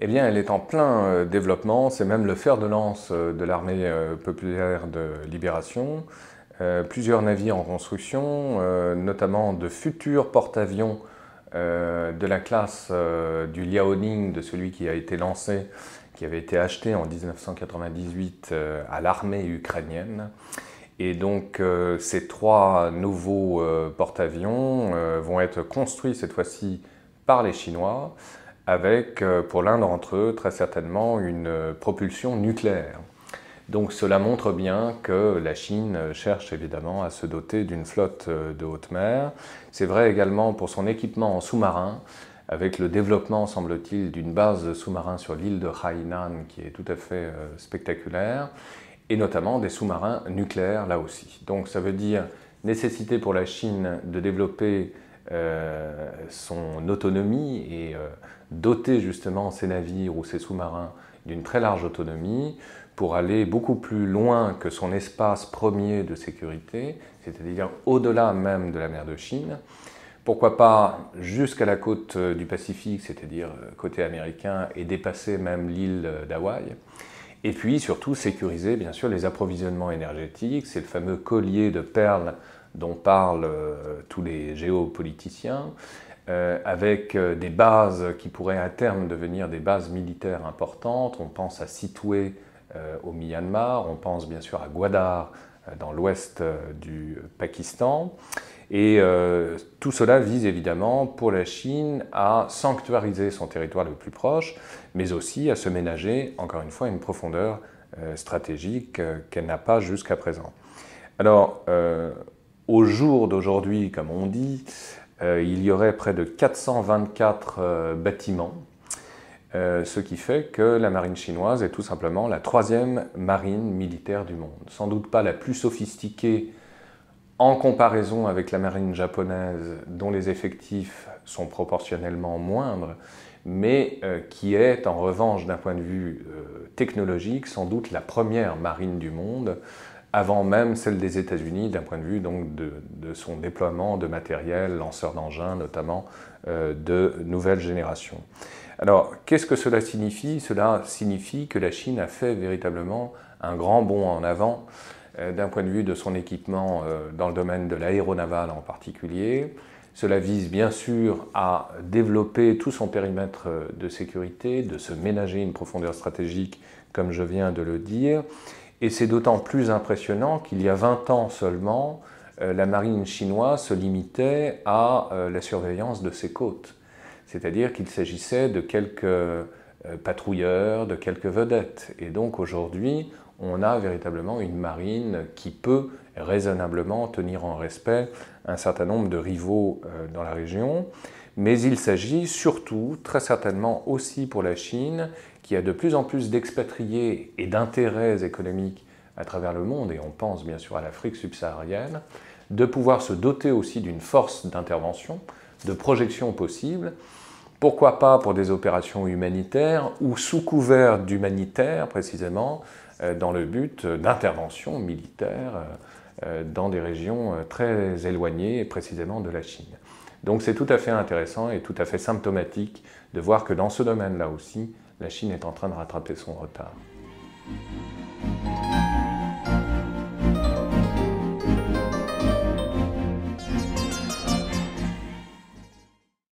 eh elle est en plein euh, développement. C'est même le fer de lance euh, de l'armée euh, populaire de libération. plusieurs navires en construction, notamment de futurs porte-avions de la classe du Liaoning, de celui qui a été lancé, qui avait été acheté en 1998 à l'armée ukrainienne. Et donc ces trois nouveaux porte-avions vont être construits cette fois-ci par les Chinois avec, euh, pour l'un d'entre eux, très certainement une euh, propulsion nucléaire. Donc cela montre bien que la Chine cherche évidemment à se doter d'une flotte euh, de haute mer. C'est vrai également pour son équipement en sous-marin, avec le développement, semble-t-il, d'une base sous-marin sur l'île de Hainan qui est tout à fait spectaculaire, et notamment des sous-marins nucléaires là aussi. Donc ça veut dire nécessité pour la Chine de développer son autonomie et doter justement ces navires ou ces sous-marins d'une très large autonomie pour aller beaucoup plus loin que son espace premier de sécurité, c'est-à-dire au-delà même de la mer de Chine. Pourquoi pas jusqu'à la côte euh, du Pacifique, c'est-à-dire euh, côté américain, et dépasser même l'île d'Hawaï. Et puis surtout sécuriser bien sûr les approvisionnements énergétiques, c'est le fameux collier de perles dont parlent euh, tous les géopoliticiens. Euh, avec euh, des bases qui pourraient à terme devenir des bases militaires importantes. On pense à Sitwe euh, au Myanmar, on pense bien sûr à Gwadar dans l'ouest du Pakistan. Et tout cela vise évidemment pour la Chine à sanctuariser son territoire le plus proche, mais aussi à se ménager, encore une fois, une profondeur stratégique qu'elle n'a pas jusqu'à présent. Alors, au jour d'aujourd'hui, comme on dit, euh, il y aurait près de 424 euh, bâtiments, euh, ce qui fait que la marine chinoise est tout simplement la troisième marine militaire du monde. Sans doute pas la plus sophistiquée en comparaison avec la marine japonaise, dont les effectifs sont proportionnellement moindres, mais qui est en revanche d'un point de vue technologique sans doute la première marine du monde, avant même celle des États-Unis d'un point de vue donc, de, son déploiement de matériel, lanceurs d'engins notamment, euh, de nouvelle génération. Alors, qu'est-ce que cela signifie? Cela signifie que la Chine a fait véritablement un grand bond en avant euh, d'un point de vue de son équipement euh, dans le domaine de l'aéronaval en particulier. Cela vise bien sûr à développer tout son périmètre de sécurité, de se ménager une profondeur stratégique, comme je viens de le dire, et c'est d'autant plus impressionnant qu'il y a 20 ans seulement, euh, la marine chinoise se limitait à euh, la surveillance de ses côtes. C'est-à-dire qu'il s'agissait de quelques patrouilleurs, de quelques vedettes. Et donc aujourd'hui, on a véritablement une marine qui peut raisonnablement tenir en respect un certain nombre de rivaux dans la région. Mais il s'agit surtout, très certainement aussi pour la Chine, qui a de plus en plus d'expatriés et d'intérêts économiques à travers le monde, et on pense bien sûr à l'Afrique subsaharienne, de pouvoir se doter aussi d'une force d'intervention, de projection possible, pourquoi pas pour des opérations humanitaires ou sous couvert d'humanitaire précisément, euh, dans le but d'intervention militaire euh, euh, dans des régions très éloignées précisément de la Chine. Donc c'est tout à fait intéressant et tout à fait symptomatique de voir que dans ce domaine-là aussi, la Chine est en train de rattraper son retard.